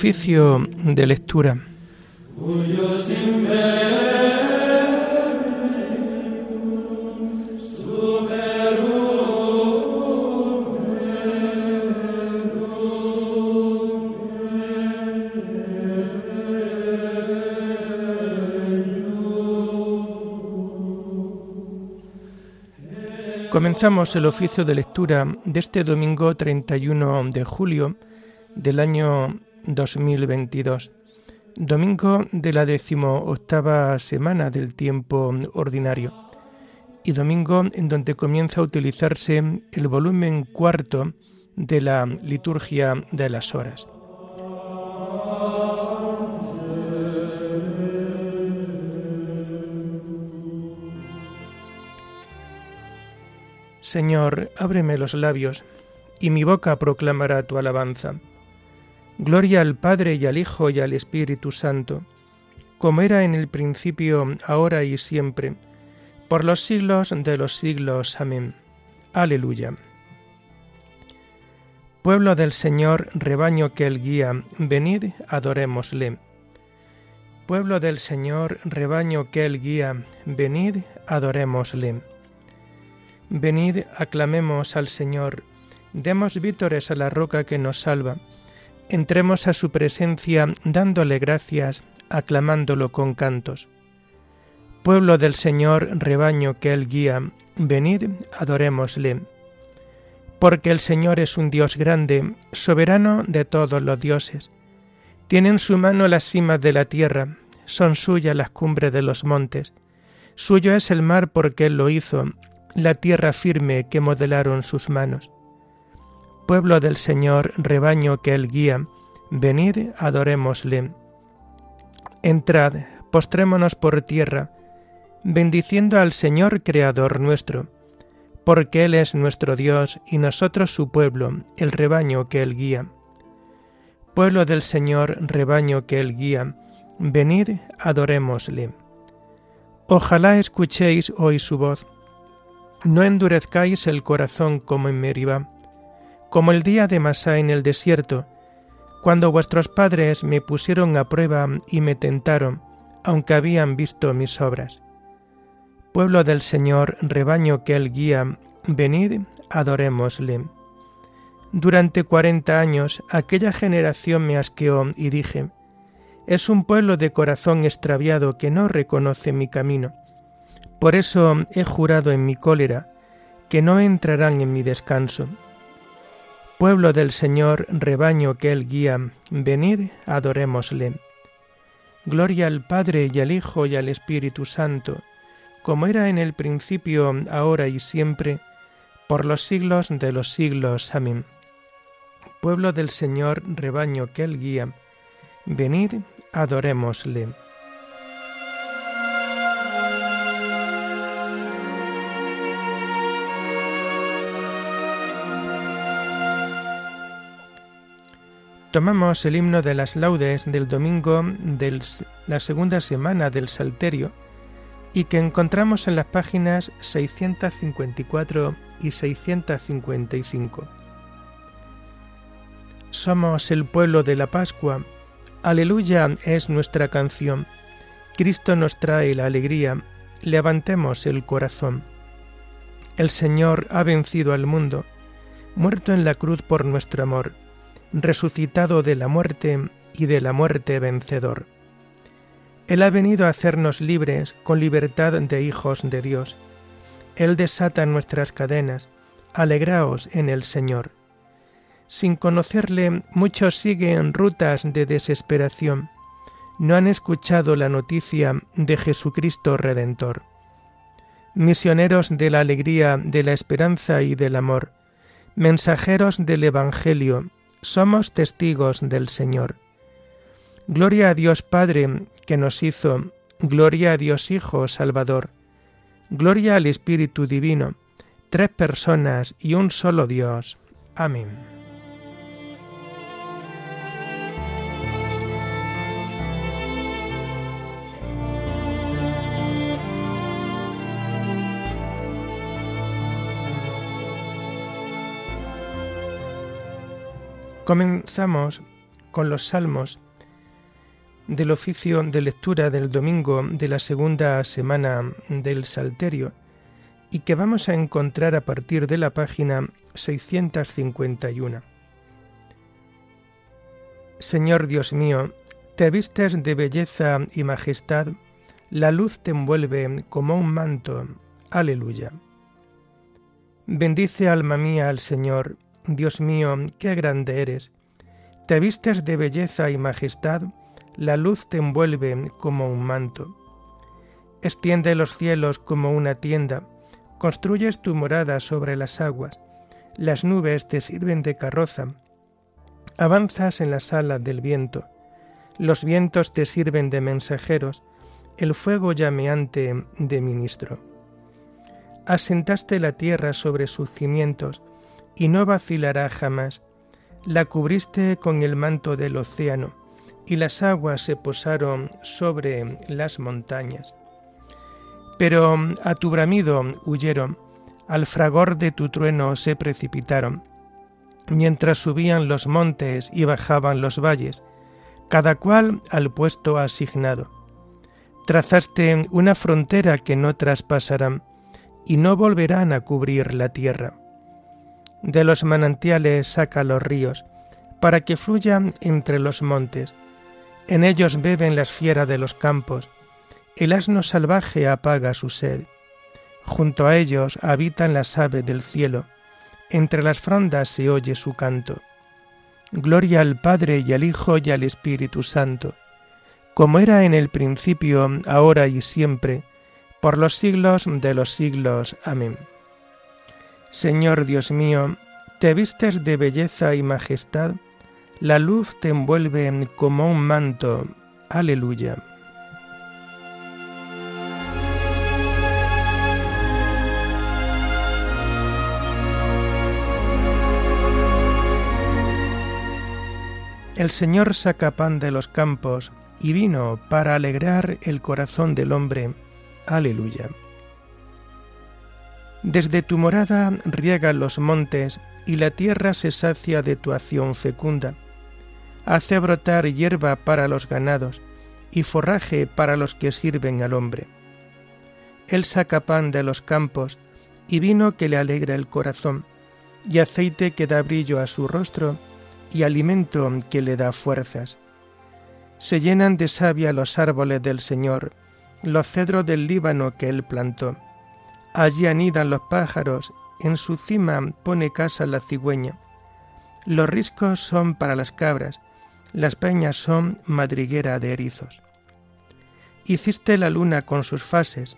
Oficio de lectura. Comenzamos el oficio de lectura de este domingo 31 de julio del año 2022, domingo de la decimoctava semana del tiempo ordinario y domingo en donde comienza a utilizarse el volumen cuarto de la liturgia de las horas. Señor, ábreme los labios, y mi boca proclamará tu alabanza. Gloria al Padre y al Hijo y al Espíritu Santo, como era en el principio, ahora y siempre, por los siglos de los siglos. Amén. Aleluya. Pueblo del Señor, rebaño que Él guía, venid, adorémosle. Pueblo del Señor, rebaño que Él guía, venid, adorémosle. Venid, aclamemos al Señor, demos vítores a la roca que nos salva, entremos a su presencia dándole gracias, aclamándolo con cantos. Pueblo del Señor, rebaño que Él guía, venid, adorémosle. Porque el Señor es un Dios grande, soberano de todos los dioses. Tiene en su mano las cimas de la tierra, son suyas las cumbres de los montes. Suyo es el mar porque Él lo hizo, la tierra firme que modelaron sus manos. Pueblo del Señor, rebaño que Él guía, venid, adorémosle. Entrad, postrémonos por tierra, bendiciendo al Señor Creador nuestro, porque Él es nuestro Dios y nosotros su pueblo, el rebaño que Él guía. Pueblo del Señor, rebaño que Él guía, venid, adorémosle. Ojalá escuchéis hoy su voz no endurezcáis el corazón como en Meribá, como el día de Masá en el desierto, cuando vuestros padres me pusieron a prueba y me tentaron, aunque habían visto mis obras. Pueblo del Señor, rebaño que Él guía, venid, adorémosle. Durante cuarenta años aquella generación me asqueó y dije, es un pueblo de corazón extraviado que no reconoce mi camino. Por eso he jurado en mi cólera que no entrarán en mi descanso. Pueblo del Señor, rebaño que Él guía, venid, adorémosle. Gloria al Padre y al Hijo y al Espíritu Santo, como era en el principio, ahora y siempre, por los siglos de los siglos. Amén. Pueblo del Señor, rebaño que Él guía, venid, adorémosle. Tomamos el himno de las laudes del domingo de la segunda semana del Salterio y que encontramos en las páginas 654 y 655. Somos el pueblo de la Pascua, aleluya es nuestra canción, Cristo nos trae la alegría, levantemos el corazón. El Señor ha vencido al mundo, muerto en la cruz por nuestro amor resucitado de la muerte y de la muerte vencedor. Él ha venido a hacernos libres con libertad de hijos de Dios. Él desata nuestras cadenas. Alegraos en el Señor. Sin conocerle, muchos siguen rutas de desesperación. No han escuchado la noticia de Jesucristo Redentor. Misioneros de la alegría, de la esperanza y del amor, mensajeros del Evangelio, somos testigos del Señor. Gloria a Dios Padre que nos hizo, gloria a Dios Hijo Salvador, gloria al Espíritu Divino, tres personas y un solo Dios. Amén. Comenzamos con los salmos del oficio de lectura del domingo de la segunda semana del Salterio y que vamos a encontrar a partir de la página 651. Señor Dios mío, te vistes de belleza y majestad, la luz te envuelve como un manto. Aleluya. Bendice alma mía al Señor, Dios mío, qué grande eres. Te vistes de belleza y majestad, la luz te envuelve como un manto. Extiende los cielos como una tienda, construyes tu morada sobre las aguas, las nubes te sirven de carroza, avanzas en la sala del viento, los vientos te sirven de mensajeros, el fuego llameante de ministro. Asentaste la tierra sobre sus cimientos, y no vacilará jamás. La cubriste con el manto del océano, y las aguas se posaron sobre las montañas. Pero a tu bramido huyeron, al fragor de tu trueno se precipitaron, mientras subían los montes y bajaban los valles, cada cual al puesto asignado. Trazaste una frontera que no traspasarán, y no volverán a cubrir la tierra. De los manantiales saca los ríos, para que fluyan entre los montes. En ellos beben las fieras de los campos, el asno salvaje apaga su sed. Junto a ellos habitan las aves del cielo, entre las frondas se oye su canto. Gloria al Padre y al Hijo y al Espíritu Santo, como era en el principio, ahora y siempre, por los siglos de los siglos. Amén. Señor Dios mío, te vistes de belleza y majestad, la luz te envuelve como un manto. Aleluya. El Señor saca pan de los campos y vino para alegrar el corazón del hombre. Aleluya. Desde tu morada riega los montes y la tierra se sacia de tu acción fecunda. Hace brotar hierba para los ganados y forraje para los que sirven al hombre. Él saca pan de los campos y vino que le alegra el corazón, y aceite que da brillo a su rostro, y alimento que le da fuerzas. Se llenan de savia los árboles del Señor, los cedros del Líbano que él plantó. Allí anidan los pájaros, en su cima pone casa la cigüeña. Los riscos son para las cabras, las peñas son madriguera de erizos. Hiciste la luna con sus fases,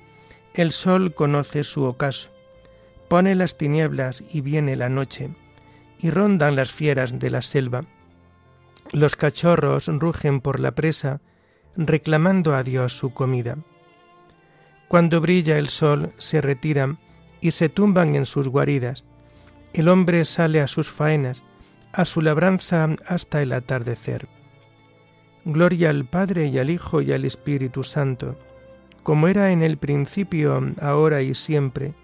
el sol conoce su ocaso, pone las tinieblas y viene la noche y rondan las fieras de la selva. Los cachorros rugen por la presa, reclamando a Dios su comida. Cuando brilla el sol, se retiran y se tumban en sus guaridas. El hombre sale a sus faenas, a su labranza hasta el atardecer. Gloria al Padre y al Hijo y al Espíritu Santo, como era en el principio, ahora y siempre,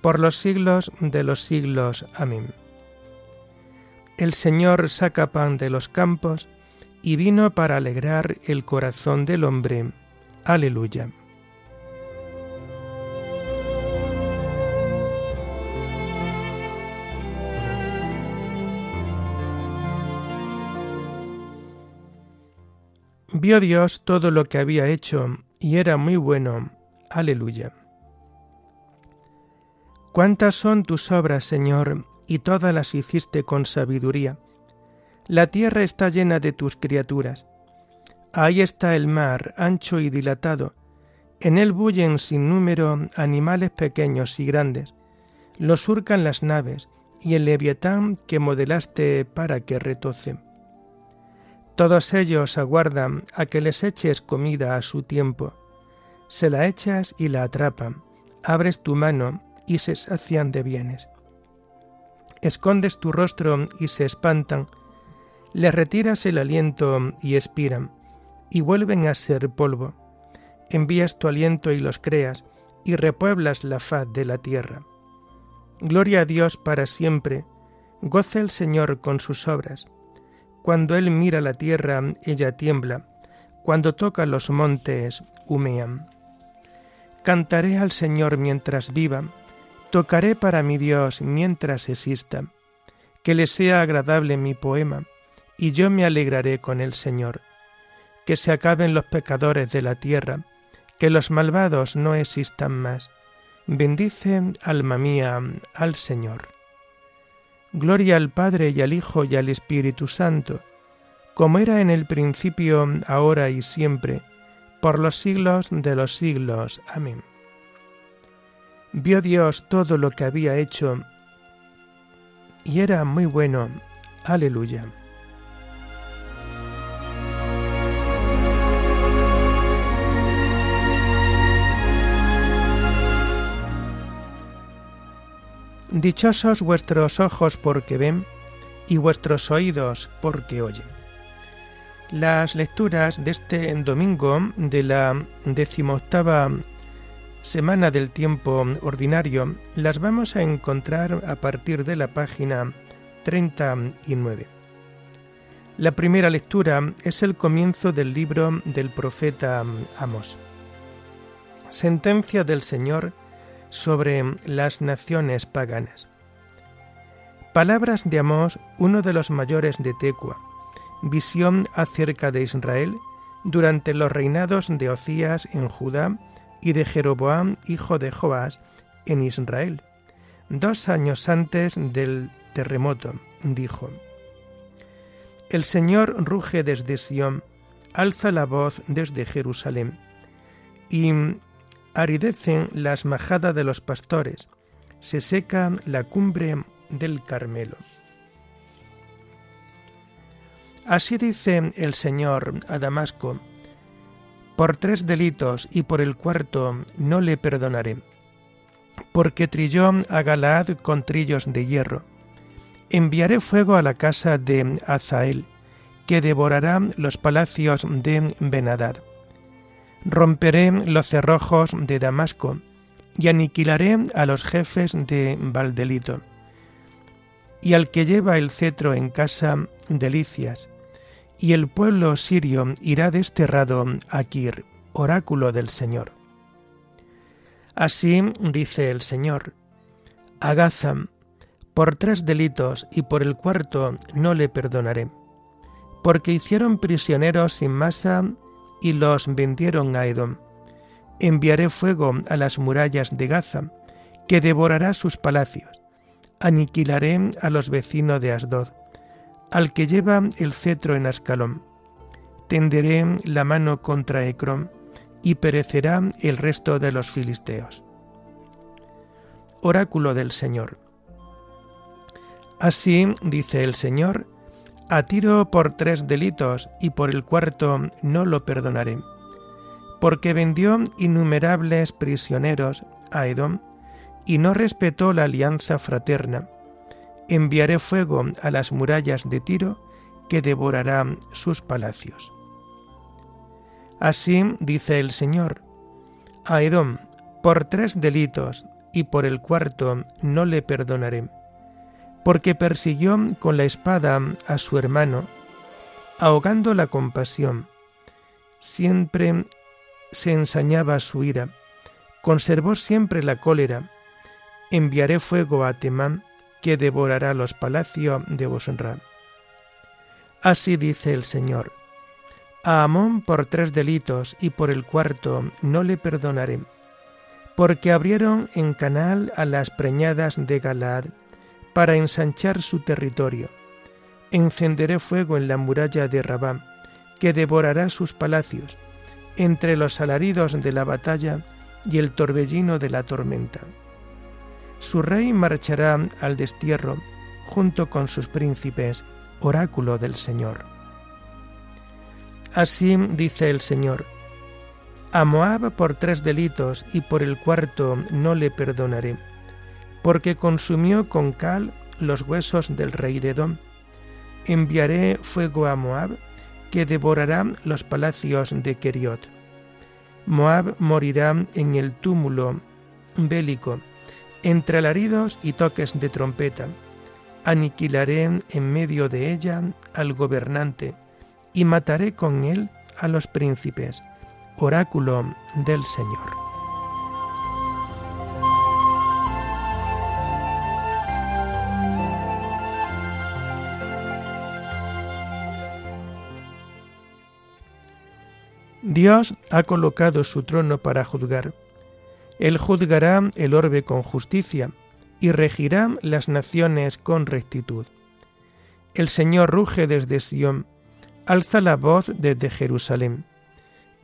por los siglos de los siglos. Amén. El Señor saca pan de los campos y vino para alegrar el corazón del hombre. Aleluya. Vio Dios todo lo que había hecho y era muy bueno. Aleluya. ¿Cuántas son tus obras, Señor, y todas las hiciste con sabiduría. La tierra está llena de tus criaturas. Ahí está el mar, ancho y dilatado. En él bullen sin número animales pequeños y grandes. Lo surcan las naves y el leviatán que modelaste para que retoce. Todos ellos aguardan a que les eches comida a su tiempo. Se la echas y la atrapan. Abres tu mano y se sacian de bienes escondes tu rostro y se espantan, les retiras el aliento y expiran, y vuelven a ser polvo. Envías tu aliento y los creas, y repueblas la faz de la tierra. Gloria a Dios para siempre, goce el Señor con sus obras. Cuando él mira la tierra, ella tiembla. Cuando toca los montes, humean. Cantaré al Señor mientras viva. Tocaré para mi Dios mientras exista. Que le sea agradable mi poema, y yo me alegraré con el Señor. Que se acaben los pecadores de la tierra, que los malvados no existan más. Bendice, alma mía, al Señor. Gloria al Padre y al Hijo y al Espíritu Santo, como era en el principio, ahora y siempre, por los siglos de los siglos. Amén. Vio Dios todo lo que había hecho y era muy bueno. Aleluya. Dichosos vuestros ojos porque ven y vuestros oídos porque oyen. Las lecturas de este domingo de la decimoctava semana del tiempo ordinario las vamos a encontrar a partir de la página 39. La primera lectura es el comienzo del libro del profeta Amos. Sentencia del Señor sobre las naciones paganas. Palabras de Amós, uno de los mayores de Tecua. Visión acerca de Israel durante los reinados de Ocías en Judá y de Jeroboam, hijo de Joás, en Israel. Dos años antes del terremoto, dijo, El Señor ruge desde Sión, alza la voz desde Jerusalén, y aridecen las majadas de los pastores, se seca la cumbre del Carmelo. Así dice el Señor a Damasco, por tres delitos y por el cuarto no le perdonaré, porque trilló a Galaad con trillos de hierro. Enviaré fuego a la casa de Azael, que devorará los palacios de Benadad Romperé los cerrojos de Damasco y aniquilaré a los jefes de Valdelito. Y al que lleva el cetro en casa, delicias. Y el pueblo sirio irá desterrado a Kir, oráculo del Señor. Así dice el Señor, a por tres delitos y por el cuarto no le perdonaré, porque hicieron prisioneros sin masa y los vendieron a Edom. Enviaré fuego a las murallas de Gaza, que devorará sus palacios. Aniquilaré a los vecinos de Asdod, al que lleva el cetro en Ascalón. Tenderé la mano contra Ecrón, y perecerá el resto de los filisteos. Oráculo del Señor. Así dice el Señor, a Tiro por tres delitos y por el cuarto no lo perdonaré, porque vendió innumerables prisioneros a Edom y no respetó la alianza fraterna. Enviaré fuego a las murallas de Tiro que devorará sus palacios. Así dice el Señor, a Edom por tres delitos y por el cuarto no le perdonaré porque persiguió con la espada a su hermano, ahogando la compasión. Siempre se ensañaba su ira, conservó siempre la cólera. Enviaré fuego a Temán, que devorará los palacios de Bosra. Así dice el Señor. A Amón por tres delitos y por el cuarto no le perdonaré, porque abrieron en canal a las preñadas de Galaad para ensanchar su territorio. Encenderé fuego en la muralla de Rabá, que devorará sus palacios, entre los alaridos de la batalla y el torbellino de la tormenta. Su rey marchará al destierro junto con sus príncipes, oráculo del Señor. Así dice el Señor, a Moab por tres delitos y por el cuarto no le perdonaré porque consumió con cal los huesos del rey de Edom. Enviaré fuego a Moab, que devorará los palacios de Keriot. Moab morirá en el túmulo bélico, entre alaridos y toques de trompeta. aniquilaré en medio de ella al gobernante y mataré con él a los príncipes. Oráculo del Señor. Dios ha colocado su trono para juzgar. Él juzgará el orbe con justicia y regirá las naciones con rectitud. El Señor ruge desde Sión, alza la voz desde Jerusalén,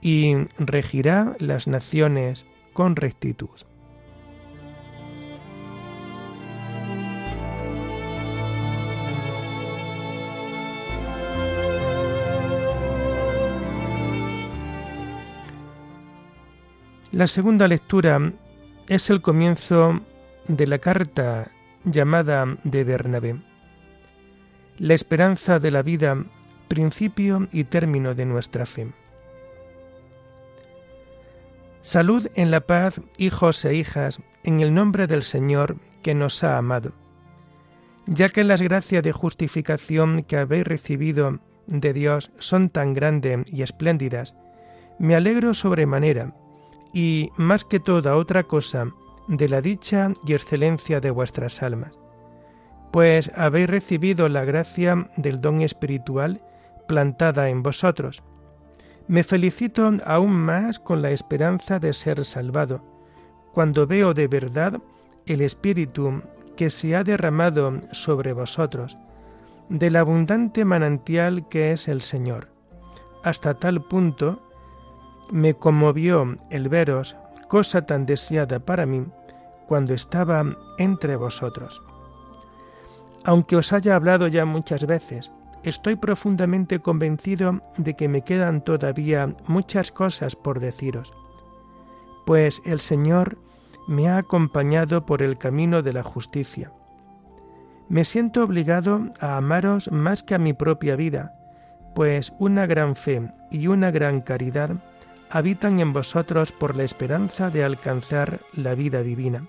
y regirá las naciones con rectitud. La segunda lectura es el comienzo de la carta llamada de Bernabé. La esperanza de la vida, principio y término de nuestra fe. Salud en la paz, hijos e hijas, en el nombre del Señor que nos ha amado. Ya que las gracias de justificación que habéis recibido de Dios son tan grandes y espléndidas, me alegro sobremanera, y más que toda otra cosa, de la dicha y excelencia de vuestras almas, pues habéis recibido la gracia del don espiritual plantada en vosotros. Me felicito aún más con la esperanza de ser salvado, cuando veo de verdad el Espíritu que se ha derramado sobre vosotros, del abundante manantial que es el Señor. Hasta tal punto me conmovió el veros, cosa tan deseada para mí, cuando estaba entre vosotros. Aunque os haya hablado ya muchas veces, estoy profundamente convencido de que me quedan todavía muchas cosas por deciros, pues el Señor me ha acompañado por el camino de la justicia. Me siento obligado a amaros más que a mi propia vida, pues una gran fe y una gran caridad habitan en vosotros por la esperanza de alcanzar la vida divina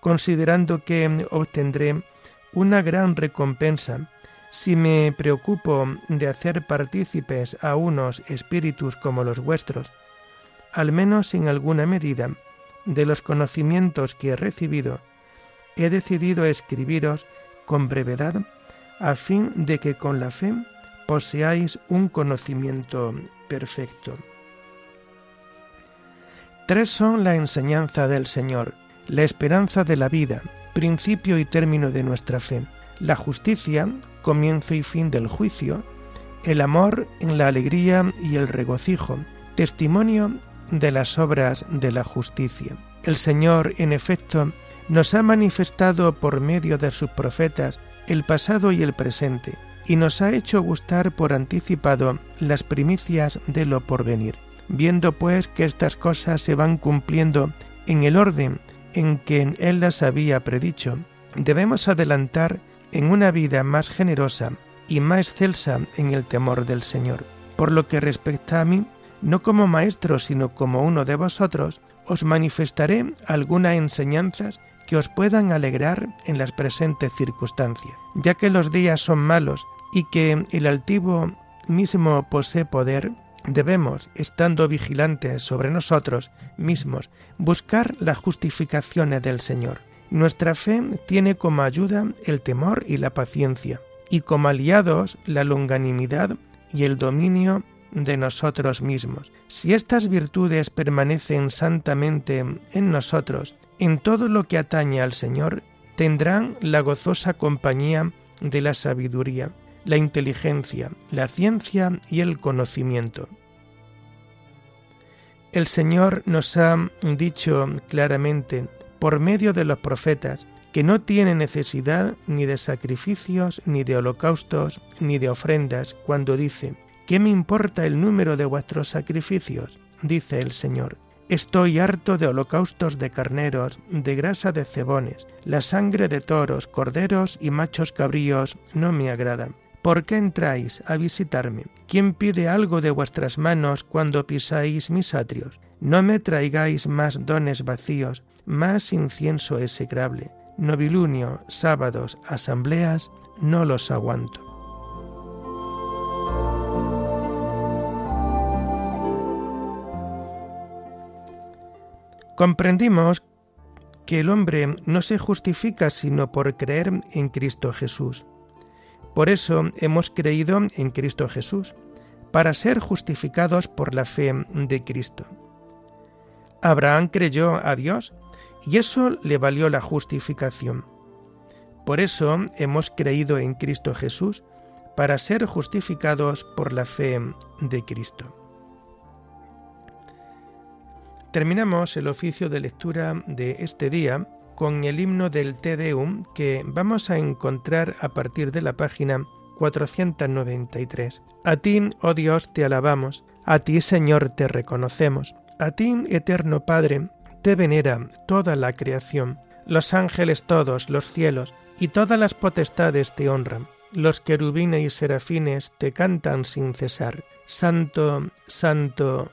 considerando que obtendré una gran recompensa si me preocupo de hacer partícipes a unos espíritus como los vuestros, al menos en alguna medida, de los conocimientos que he recibido, he decidido escribiros con brevedad a fin de que con la fe poseáis un conocimiento perfecto. Tres son la enseñanza del Señor, la esperanza de la vida, principio y término de nuestra fe, la justicia, comienzo y fin del juicio, el amor en la alegría y el regocijo, testimonio de las obras de la justicia. El Señor, en efecto, nos ha manifestado por medio de sus profetas el pasado y el presente, y nos ha hecho gustar por anticipado las primicias de lo porvenir. Viendo pues que estas cosas se van cumpliendo en el orden en que Él las había predicho, debemos adelantar en una vida más generosa y más excelsa en el temor del Señor. Por lo que respecta a mí, no como maestro, sino como uno de vosotros, os manifestaré algunas enseñanzas que os puedan alegrar en las presentes circunstancias, ya que los días son malos y que el altivo mismo posee poder, Debemos, estando vigilantes sobre nosotros mismos, buscar las justificaciones del Señor. Nuestra fe tiene como ayuda el temor y la paciencia, y como aliados la longanimidad y el dominio de nosotros mismos. Si estas virtudes permanecen santamente en nosotros, en todo lo que atañe al Señor, tendrán la gozosa compañía de la sabiduría la inteligencia, la ciencia y el conocimiento. El Señor nos ha dicho claramente por medio de los profetas que no tiene necesidad ni de sacrificios, ni de holocaustos, ni de ofrendas, cuando dice, ¿qué me importa el número de vuestros sacrificios? dice el Señor. Estoy harto de holocaustos de carneros, de grasa de cebones, la sangre de toros, corderos y machos cabríos no me agrada. ¿Por qué entráis a visitarme? ¿Quién pide algo de vuestras manos cuando pisáis mis atrios? No me traigáis más dones vacíos, más incienso execrable. novilunio, sábados, asambleas, no los aguanto. Comprendimos que el hombre no se justifica sino por creer en Cristo Jesús. Por eso hemos creído en Cristo Jesús, para ser justificados por la fe de Cristo. Abraham creyó a Dios y eso le valió la justificación. Por eso hemos creído en Cristo Jesús, para ser justificados por la fe de Cristo. Terminamos el oficio de lectura de este día con el himno del Te Deum que vamos a encontrar a partir de la página 493. A ti, oh Dios, te alabamos, a ti, Señor, te reconocemos, a ti, eterno Padre, te venera toda la creación, los ángeles todos, los cielos, y todas las potestades te honran. Los querubines y serafines te cantan sin cesar. Santo, santo,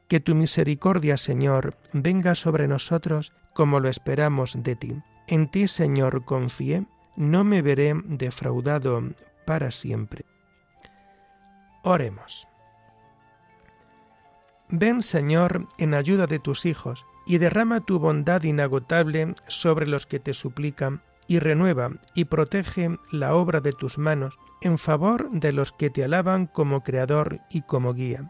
Que tu misericordia, Señor, venga sobre nosotros como lo esperamos de ti. En ti, Señor, confié, no me veré defraudado para siempre. Oremos. Ven, Señor, en ayuda de tus hijos, y derrama tu bondad inagotable sobre los que te suplican, y renueva y protege la obra de tus manos en favor de los que te alaban como Creador y como guía